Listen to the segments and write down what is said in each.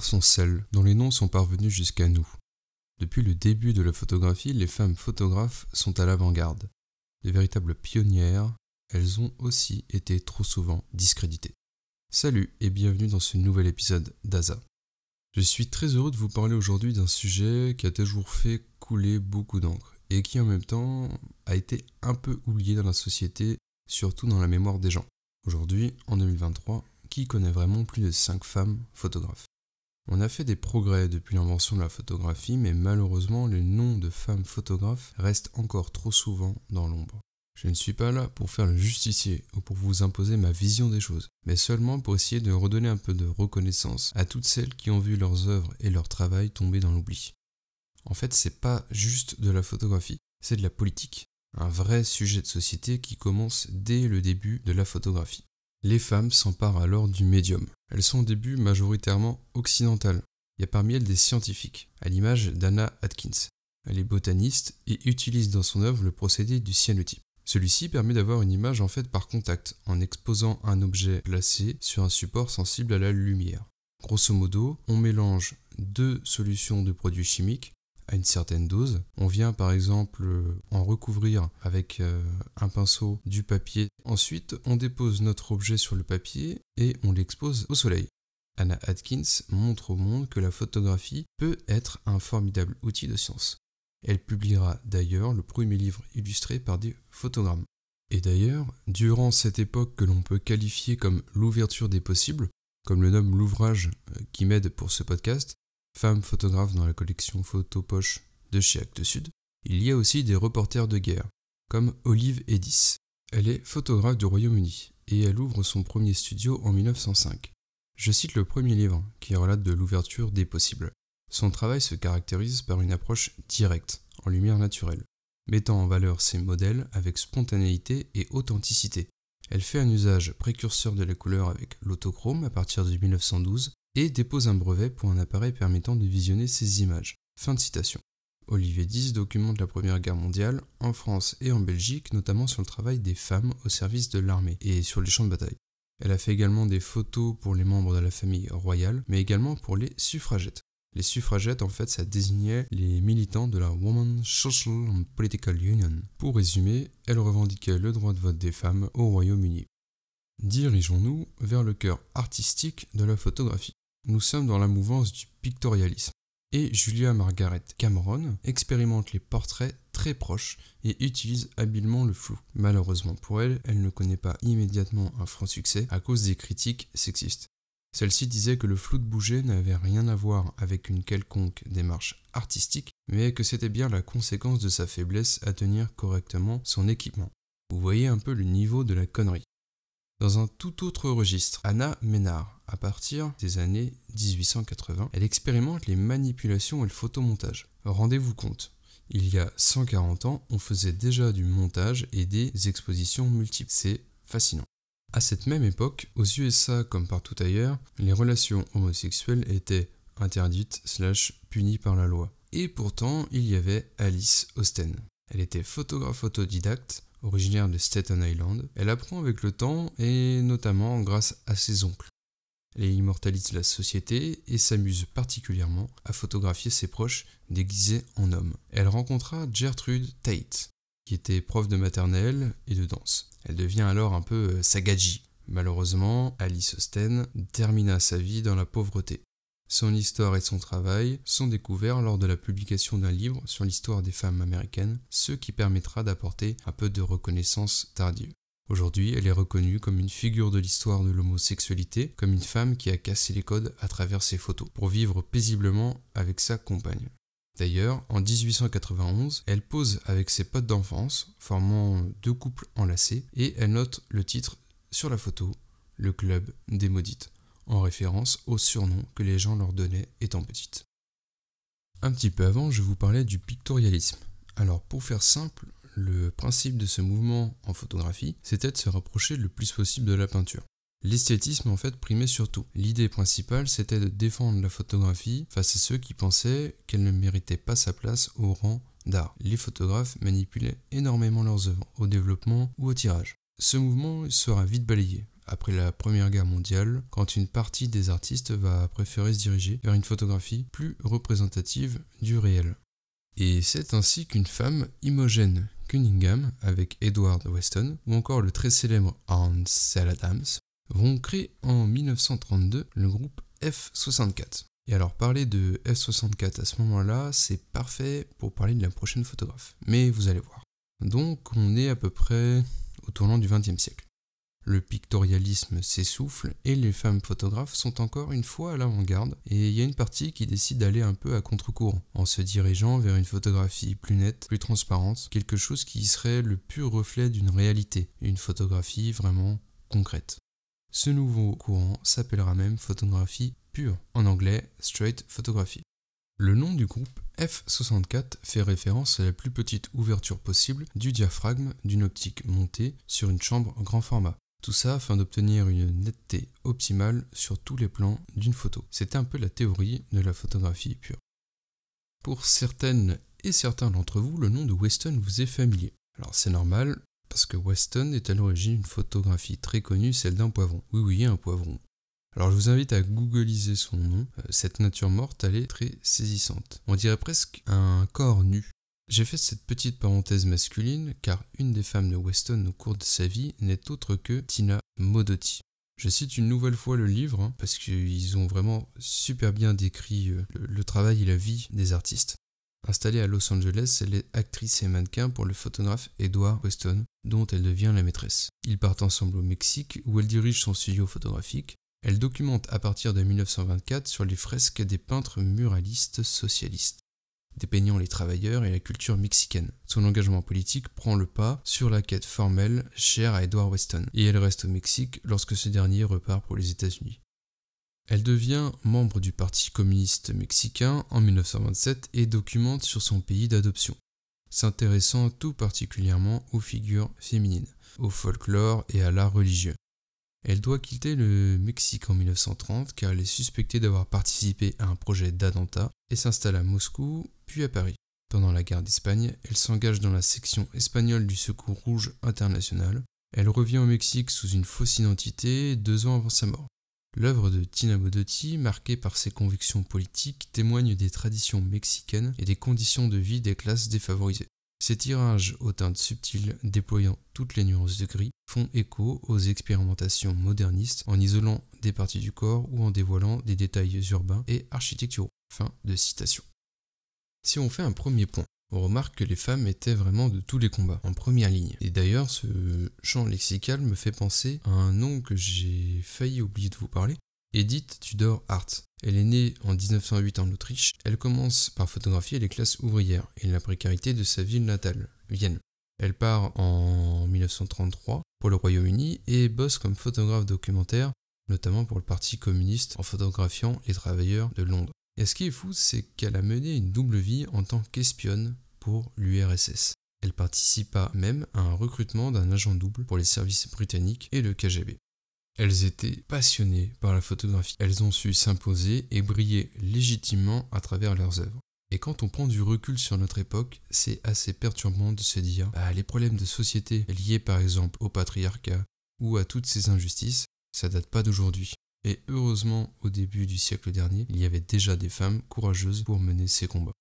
Sont celles dont les noms sont parvenus jusqu'à nous. Depuis le début de la photographie, les femmes photographes sont à l'avant-garde. De véritables pionnières, elles ont aussi été trop souvent discréditées. Salut et bienvenue dans ce nouvel épisode d'Aza. Je suis très heureux de vous parler aujourd'hui d'un sujet qui a toujours fait couler beaucoup d'encre et qui en même temps a été un peu oublié dans la société, surtout dans la mémoire des gens. Aujourd'hui, en 2023, qui connaît vraiment plus de 5 femmes photographes? On a fait des progrès depuis l'invention de la photographie, mais malheureusement, le nom de femmes photographes reste encore trop souvent dans l'ombre. Je ne suis pas là pour faire le justicier ou pour vous imposer ma vision des choses, mais seulement pour essayer de redonner un peu de reconnaissance à toutes celles qui ont vu leurs œuvres et leur travail tomber dans l'oubli. En fait, c'est pas juste de la photographie, c'est de la politique. Un vrai sujet de société qui commence dès le début de la photographie. Les femmes s'emparent alors du médium. Elles sont au début majoritairement occidentales. Il y a parmi elles des scientifiques, à l'image d'Anna Atkins. Elle est botaniste et utilise dans son œuvre le procédé du cyanotype. Celui-ci permet d'avoir une image en fait par contact, en exposant un objet placé sur un support sensible à la lumière. Grosso modo, on mélange deux solutions de produits chimiques une certaine dose. On vient par exemple en recouvrir avec euh, un pinceau du papier. Ensuite, on dépose notre objet sur le papier et on l'expose au soleil. Anna Atkins montre au monde que la photographie peut être un formidable outil de science. Elle publiera d'ailleurs le premier livre illustré par des photogrammes. Et d'ailleurs, durant cette époque que l'on peut qualifier comme l'ouverture des possibles, comme le nomme l'ouvrage euh, qui m'aide pour ce podcast, Femme photographe dans la collection Photo Poche de chez Actes Sud, il y a aussi des reporters de guerre, comme Olive Edis. Elle est photographe du Royaume-Uni et elle ouvre son premier studio en 1905. Je cite le premier livre qui relate de l'ouverture des possibles. Son travail se caractérise par une approche directe, en lumière naturelle, mettant en valeur ses modèles avec spontanéité et authenticité. Elle fait un usage précurseur de la couleur avec l'autochrome à partir de 1912 et dépose un brevet pour un appareil permettant de visionner ses images. Fin de citation. Olivier X documente la Première Guerre mondiale en France et en Belgique, notamment sur le travail des femmes au service de l'armée et sur les champs de bataille. Elle a fait également des photos pour les membres de la famille royale, mais également pour les suffragettes. Les suffragettes, en fait, ça désignait les militants de la Women's Social and Political Union. Pour résumer, elles revendiquaient le droit de vote des femmes au Royaume-Uni. Dirigeons-nous vers le cœur artistique de la photographie. Nous sommes dans la mouvance du pictorialisme. Et Julia Margaret Cameron expérimente les portraits très proches et utilise habilement le flou. Malheureusement pour elle, elle ne connaît pas immédiatement un franc succès à cause des critiques sexistes. Celle-ci disait que le flou de bouger n'avait rien à voir avec une quelconque démarche artistique, mais que c'était bien la conséquence de sa faiblesse à tenir correctement son équipement. Vous voyez un peu le niveau de la connerie. Dans un tout autre registre, Anna Ménard, à partir des années 1880, elle expérimente les manipulations et le photomontage. Rendez-vous compte, il y a 140 ans, on faisait déjà du montage et des expositions multiples. C'est fascinant. À cette même époque, aux USA comme partout ailleurs, les relations homosexuelles étaient interdites slash punies par la loi. Et pourtant, il y avait Alice Austen. Elle était photographe autodidacte, originaire de Staten Island. Elle apprend avec le temps et notamment grâce à ses oncles. Elle immortalise la société et s'amuse particulièrement à photographier ses proches déguisés en hommes. Elle rencontra Gertrude Tate, qui était prof de maternelle et de danse. Elle devient alors un peu euh, sagaji. Malheureusement, Alice Austen termina sa vie dans la pauvreté. Son histoire et son travail sont découverts lors de la publication d'un livre sur l'histoire des femmes américaines, ce qui permettra d'apporter un peu de reconnaissance tardive. Aujourd'hui, elle est reconnue comme une figure de l'histoire de l'homosexualité, comme une femme qui a cassé les codes à travers ses photos, pour vivre paisiblement avec sa compagne. D'ailleurs, en 1891, elle pose avec ses potes d'enfance, formant deux couples enlacés, et elle note le titre sur la photo, le club des maudites, en référence au surnom que les gens leur donnaient étant petites. Un petit peu avant, je vous parlais du pictorialisme. Alors pour faire simple, le principe de ce mouvement en photographie, c'était de se rapprocher le plus possible de la peinture. L'esthétisme en fait primait surtout. L'idée principale c'était de défendre la photographie face à ceux qui pensaient qu'elle ne méritait pas sa place au rang d'art. Les photographes manipulaient énormément leurs œuvres, au développement ou au tirage. Ce mouvement sera vite balayé, après la Première Guerre mondiale, quand une partie des artistes va préférer se diriger vers une photographie plus représentative du réel. Et c'est ainsi qu'une femme, Imogen Cunningham, avec Edward Weston, ou encore le très célèbre Hans Adams, vont créer en 1932 le groupe F64. Et alors parler de F64 à ce moment-là, c'est parfait pour parler de la prochaine photographe. Mais vous allez voir. Donc on est à peu près au tournant du XXe siècle. Le pictorialisme s'essouffle et les femmes photographes sont encore une fois à l'avant-garde et il y a une partie qui décide d'aller un peu à contre-courant en se dirigeant vers une photographie plus nette, plus transparente, quelque chose qui serait le pur reflet d'une réalité, une photographie vraiment concrète. Ce nouveau courant s'appellera même photographie pure, en anglais straight photography. Le nom du groupe F64 fait référence à la plus petite ouverture possible du diaphragme d'une optique montée sur une chambre grand format. Tout ça afin d'obtenir une netteté optimale sur tous les plans d'une photo. C'est un peu la théorie de la photographie pure. Pour certaines et certains d'entre vous, le nom de Weston vous est familier. Alors c'est normal, parce que Weston est à l'origine une photographie très connue, celle d'un poivron. Oui oui, un poivron. Alors je vous invite à googliser son nom. Euh, cette nature morte, elle est très saisissante. On dirait presque un corps nu j'ai fait cette petite parenthèse masculine car une des femmes de Weston au cours de sa vie n'est autre que Tina Modotti. Je cite une nouvelle fois le livre hein, parce qu'ils ont vraiment super bien décrit euh, le, travail et la vie des artistes. Installée à Los Angeles, elle est actrice et mannequin pour le photographe Edward Weston, dont elle devient la maîtresse. Ils partent ensemble au Mexique, où elle dirige son studio photographique. Elle documente à partir de 1924 sur les fresques des peintres muralistes socialistes dépeignant les travailleurs et la culture mexicaine. Son engagement politique prend le pas sur la quête formelle chère à Edward Weston, et elle reste au Mexique lorsque ce dernier repart pour les États-Unis. Elle devient membre du Parti communiste mexicain en 1927 et documente sur son pays d'adoption, s'intéressant tout particulièrement aux figures féminines, au folklore et à l'art religieux. Elle doit quitter le Mexique en 1930 car elle est suspectée d'avoir participé à un projet d'attentat et s'installe à Moscou puis à Paris. Pendant la guerre d'Espagne, elle s'engage dans la section espagnole du Secours Rouge International. Elle revient au Mexique sous une fausse identité deux ans avant sa mort. L'œuvre de Tina Modotti, marquée par ses convictions politiques, témoigne des traditions mexicaines et des conditions de vie des classes défavorisées. Ces tirages aux teintes subtiles, déployant toutes les nuances de gris, font écho aux expérimentations modernistes en isolant des parties du corps ou en dévoilant des détails urbains et architecturaux. Fin de citation. Si on fait un premier point, on remarque que les femmes étaient vraiment de tous les combats, en première ligne. Et d'ailleurs, ce champ lexical me fait penser à un nom que j'ai failli oublier de vous parler, Edith Tudor Hart. Elle est née en 1908 en Autriche. Elle commence par photographier les classes ouvrières et la précarité de sa ville natale, Vienne. Elle part en 1933 pour le Royaume-Uni et bosse comme photographe documentaire, notamment pour le Parti communiste en photographiant les travailleurs de Londres. Et ce qui est fou, c'est qu'elle a mené une double vie en tant qu'espionne pour l'URSS. Elle participa même à un recrutement d'un agent double pour les services britanniques et le KGB. Elles étaient passionnées par la photographie. Elles ont su s'imposer et briller légitimement à travers leurs œuvres. Et quand on prend du recul sur notre époque, c'est assez perturbant de se dire bah, les problèmes de société liés par exemple au patriarcat ou à toutes ces injustices, ça date pas d'aujourd'hui. Et heureusement, au début du siècle dernier, il y avait déjà des femmes courageuses pour mener ces combats.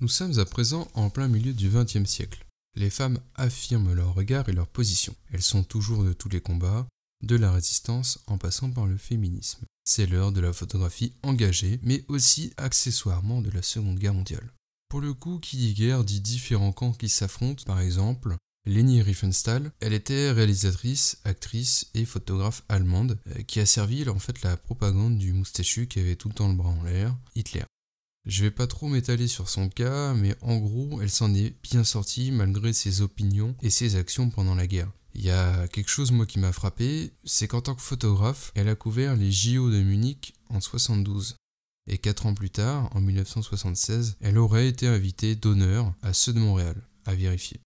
Nous sommes à présent en plein milieu du XXe siècle. Les femmes affirment leur regard et leur position. Elles sont toujours de tous les combats, de la résistance en passant par le féminisme. C'est l'heure de la photographie engagée, mais aussi accessoirement de la Seconde Guerre mondiale. Pour le coup, qui dit guerre dit différents camps qui s'affrontent, par exemple, Leni Riefenstahl, elle était réalisatrice, actrice et photographe allemande euh, qui a servi en fait la propagande du moustachu qui avait tout le temps le bras en l'air, Hitler. Je vais pas trop m'étaler sur son cas, mais en gros, elle s'en est bien sortie malgré ses opinions et ses actions pendant la guerre. Il y a quelque chose moi qui m'a frappé, c'est qu'en tant que photographe, elle a couvert les JO de Munich en 72. Et 4 ans plus tard, en 1976, elle aurait été invitée d'honneur à ceux de Montréal, à vérifier.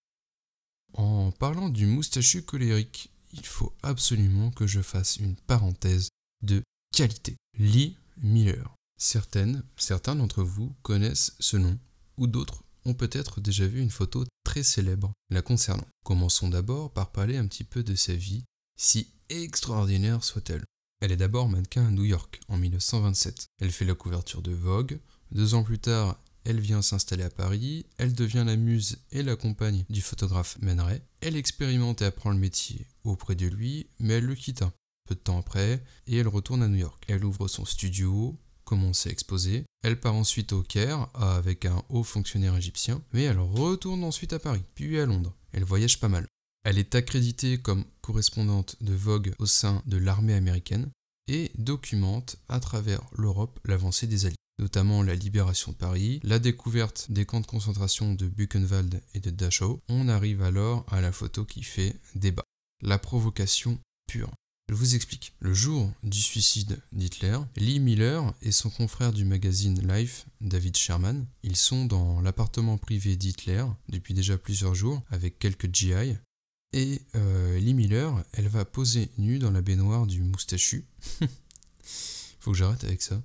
En parlant du moustachu colérique, il faut absolument que je fasse une parenthèse de qualité. Lee Miller. Certaines, certains d'entre vous connaissent ce nom, ou d'autres ont peut-être déjà vu une photo très célèbre la concernant. Commençons d'abord par parler un petit peu de sa vie, si extraordinaire soit-elle. Elle est d'abord mannequin à New York en 1927. Elle fait la couverture de Vogue. Deux ans plus tard, elle vient s'installer à Paris, elle devient la muse et la compagne du photographe Man Elle expérimente et apprend le métier auprès de lui, mais elle le quitte un peu de temps après et elle retourne à New York. Elle ouvre son studio, Elle part ensuite au Caire avec un haut fonctionnaire égyptien, mais elle retourne ensuite à Paris, puis à Londres. Elle voyage pas mal. Elle est accréditée comme correspondante de Vogue au sein de l'armée américaine et documente à travers l'Europe l'avancée des Alliés notamment la libération de Paris, la découverte des camps de concentration de Buchenwald et de Dachau, on arrive alors à la photo qui fait débat. La provocation pure. Je vous explique. Le jour du suicide d'Hitler, Lee Miller et son confrère du magazine Life, David Sherman, ils sont dans l'appartement privé d'Hitler depuis déjà plusieurs jours avec quelques GI. Et euh, Lee Miller, elle va poser nue dans la baignoire du moustachu. Faut que j'arrête avec ça.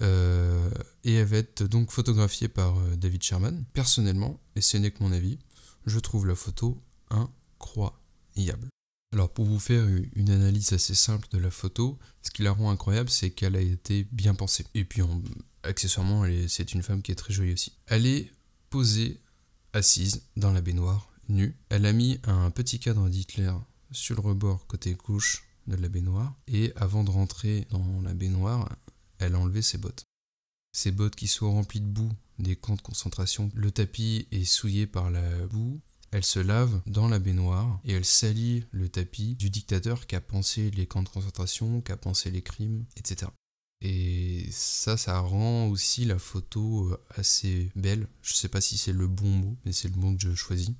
Euh, et elle va être donc photographiée par euh, David Sherman. Personnellement, et ce n'est que mon avis, je trouve la photo incroyable. Alors pour vous faire une analyse assez simple de la photo, ce qui la rend incroyable, c'est qu'elle a été bien pensée. Et puis accessoirement, c'est une femme qui est très jolie aussi. Elle est posée, assise dans la baignoire, nue. Elle a mis un petit cadre d'Hitler sur le rebord côté gauche de la baignoire. Et avant de rentrer dans la baignoire, elle a enlevé ses bottes. Ses bottes qui sont remplies de boue des camps de concentration. Le tapis est souillé par la boue. Elle se lave dans la baignoire et elle salit le tapis du dictateur qui a pensé les camps de concentration, qui a pensé les crimes, etc. Et ça, ça rend aussi la photo euh, assez belle. Je sais pas si c'est le bon mot, mais c'est le mot que je choisis.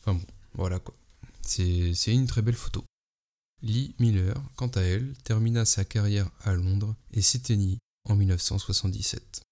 Enfin bon, voilà quoi. C'est une très belle photo. Lee Miller, quant à elle, termina sa carrière à Londres et s'éteignit en 1977.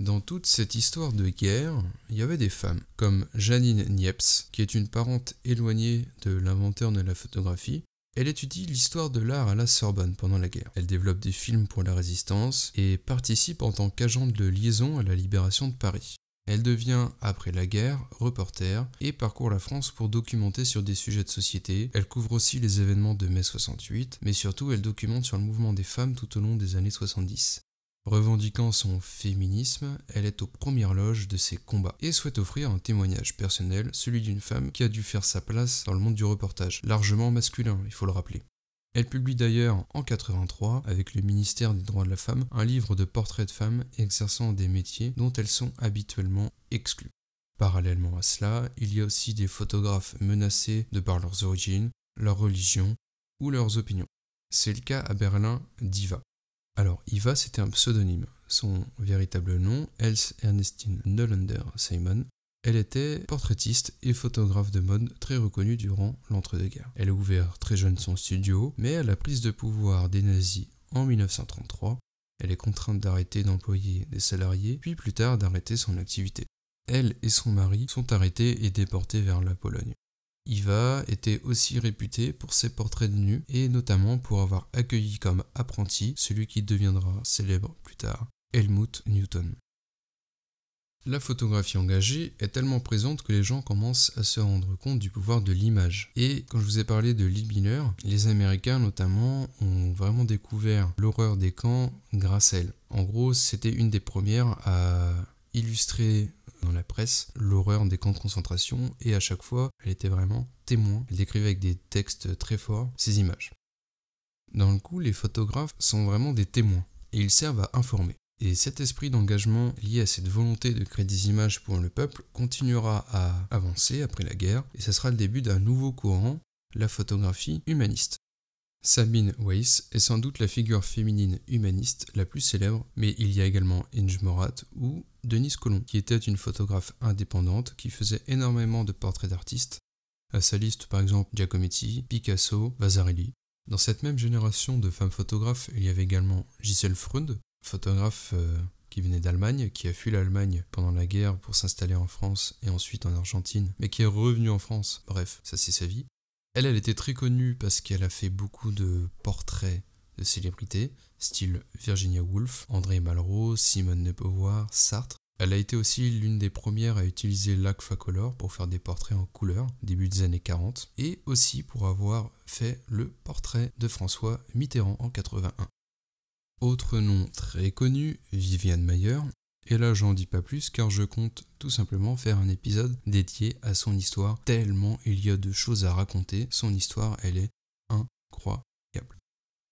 Dans toute cette histoire de guerre, il y avait des femmes, comme Janine Niepce, qui est une parente éloignée de l'inventeur de la photographie. Elle étudie l'histoire de l'art à la Sorbonne pendant la guerre. Elle développe des films pour la résistance et participe en tant qu'agente de liaison à la libération de Paris. Elle devient, après la guerre, reporter et parcourt la France pour documenter sur des sujets de société. Elle couvre aussi les événements de mai 68, mais surtout elle documente sur le mouvement des femmes tout au long des années 70. Revendiquant son féminisme, elle est aux premières loges de ses combats et souhaite offrir un témoignage personnel, celui d'une femme qui a dû faire sa place dans le monde du reportage, largement masculin, il faut le rappeler. Elle publie d'ailleurs en 83, avec le ministère des droits de la femme, un livre de portraits de femmes exerçant des métiers dont elles sont habituellement exclues. Parallèlement à cela, il y a aussi des photographes menacés de par leurs origines, leur religion ou leurs opinions. C'est le cas à Berlin d'Iva. Alors, Iva, c'était un pseudonyme. Son véritable nom, Else Ernestine Nollander Simon, elle était portraitiste et photographe de mode très reconnue durant l'entre-deux-guerres. Elle a ouvert très jeune son studio, mais à la prise de pouvoir des nazis en 1933, elle est contrainte d'arrêter d'employer des salariés, puis plus tard d'arrêter son activité. Elle et son mari sont arrêtés et déportés vers la Pologne. Iva était aussi réputée pour ses portraits de nus et notamment pour avoir accueilli comme apprenti celui qui deviendra célèbre plus tard, Helmut Newton. La photographie engagée est tellement présente que les gens commencent à se rendre compte du pouvoir de l'image. Et quand je vous ai parlé de Lee Miller, les Américains notamment ont vraiment découvert l'horreur des camps grâce à elle. En gros, c'était une des premières à illustrer dans la presse l'horreur des camps de concentration et à chaque fois, elle était vraiment témoin. Elle décrivait avec des textes très forts ces images. Dans le coup, les photographes sont vraiment des témoins et ils servent à informer. Et cet esprit d'engagement lié à cette volonté de créer des images pour le peuple continuera à avancer après la guerre, et ce sera le début d'un nouveau courant, la photographie humaniste. Sabine Weiss est sans doute la figure féminine humaniste la plus célèbre, mais il y a également Inge Morat ou Denise Colomb, qui était une photographe indépendante qui faisait énormément de portraits d'artistes. À sa liste par exemple Giacometti, Picasso, Vasarely. Dans cette même génération de femmes photographes, il y avait également Gisèle Freund, photographe euh, qui venait d'Allemagne, qui a fui l'Allemagne pendant la guerre pour s'installer en France et ensuite en Argentine, mais qui est revenu en France. Bref, ça c'est sa vie. Elle, elle était très connue parce qu'elle a fait beaucoup de portraits de célébrités, style Virginia Woolf, André Malraux, Simone de Beauvoir, Sartre. Elle a été aussi l'une des premières à utiliser l'Agfacolor pour faire des portraits en couleur, début des années 40, et aussi pour avoir fait le portrait de François Mitterrand en 81. Autre nom très connu, Viviane Mayer, et là j'en dis pas plus car je compte tout simplement faire un épisode dédié à son histoire, tellement il y a de choses à raconter, son histoire elle est incroyable.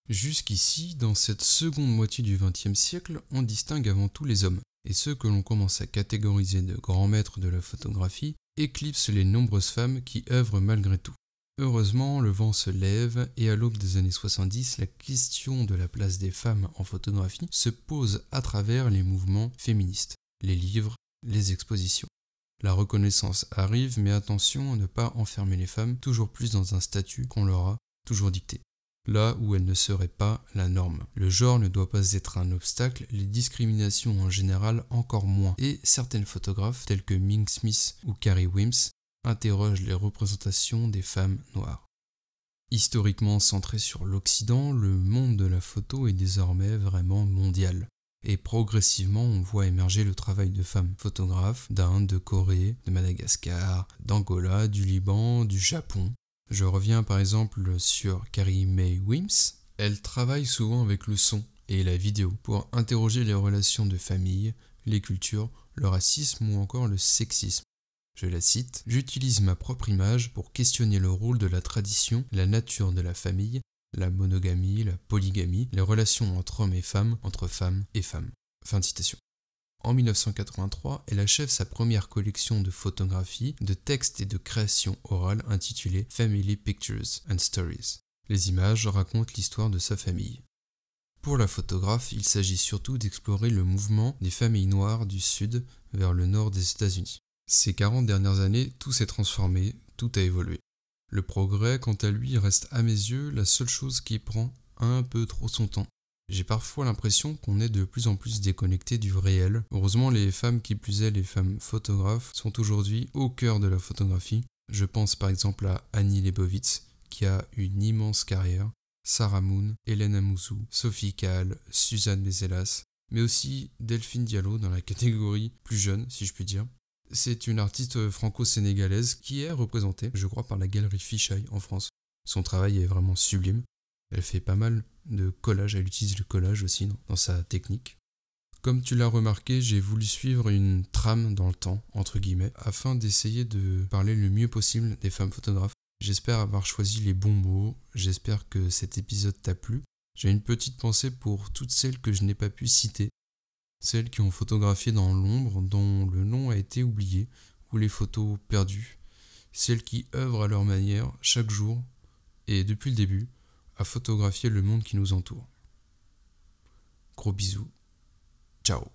Jusqu'ici, dans cette seconde moitié du XXe siècle, on distingue avant tout les hommes, et ceux que l'on commence à catégoriser de grands maîtres de la photographie éclipsent les nombreuses femmes qui œuvrent malgré tout. Heureusement, le vent se lève et à l'aube des années 70, la question de la place des femmes en photographie se pose à travers les mouvements féministes, les livres, les expositions. La reconnaissance arrive, mais attention à ne pas enfermer les femmes toujours plus dans un statut qu'on leur a toujours dicté là où elle ne serait pas la norme. Le genre ne doit pas être un obstacle, les discriminations en général encore moins, et certaines photographes tels que Ming Smith ou Carrie Wims interrogent les représentations des femmes noires. Historiquement centré sur l'Occident, le monde de la photo est désormais vraiment mondial. Et progressivement, on voit émerger le travail de femmes photographes d'Inde, de Corée, de Madagascar, d'Angola, du Liban, du Japon, je reviens par exemple sur Carrie May Wims. Elle travaille souvent avec le son et la vidéo pour interroger les relations de famille, les cultures, le racisme ou encore le sexisme. Je la cite, J'utilise ma propre image pour questionner le rôle de la tradition, la nature de la famille, la monogamie, la polygamie, les relations entre hommes et femmes, entre femmes et femmes. Fin. En 1983, elle achève sa première collection de photographies, de textes et de créations orales intitulée Family Pictures and Stories. Les images racontent l'histoire de sa famille. Pour la photographe, il s'agit surtout d'explorer le mouvement des familles noires du sud vers le nord des États-Unis. Ces 40 dernières années, tout s'est transformé, tout a évolué. Le progrès, quant à lui, reste à mes yeux la seule chose qui prend un peu trop son temps. J'ai parfois l'impression qu'on est de plus en plus déconnecté du réel. Heureusement, les femmes qui plus est, les femmes photographes, sont aujourd'hui au cœur de la photographie. Je pense par exemple à Annie Leibovitz, qui a une immense carrière, Sarah Moon, Hélène Amouzou, Sophie Kahl, Suzanne Mezelas, mais aussi Delphine Diallo dans la catégorie plus jeune, si je puis dire. C'est une artiste franco-sénégalaise qui est représentée, je crois, par la galerie Fisheye en France. Son travail est vraiment sublime. Elle fait pas mal de collage, elle utilise le collage aussi dans, sa technique. Comme tu l'as remarqué, j'ai voulu suivre une trame dans le temps, entre guillemets, afin d'essayer de parler le mieux possible des femmes photographes. J'espère avoir choisi les bons mots, j'espère que cet épisode t'a plu. J'ai une petite pensée pour toutes celles que je n'ai pas pu citer, celles qui ont photographié dans l'ombre, dont le nom a été oublié, ou les photos perdues, celles qui œuvrent à leur manière chaque jour, et depuis le début, à photographier le monde qui nous entoure. Gros bisous. Ciao.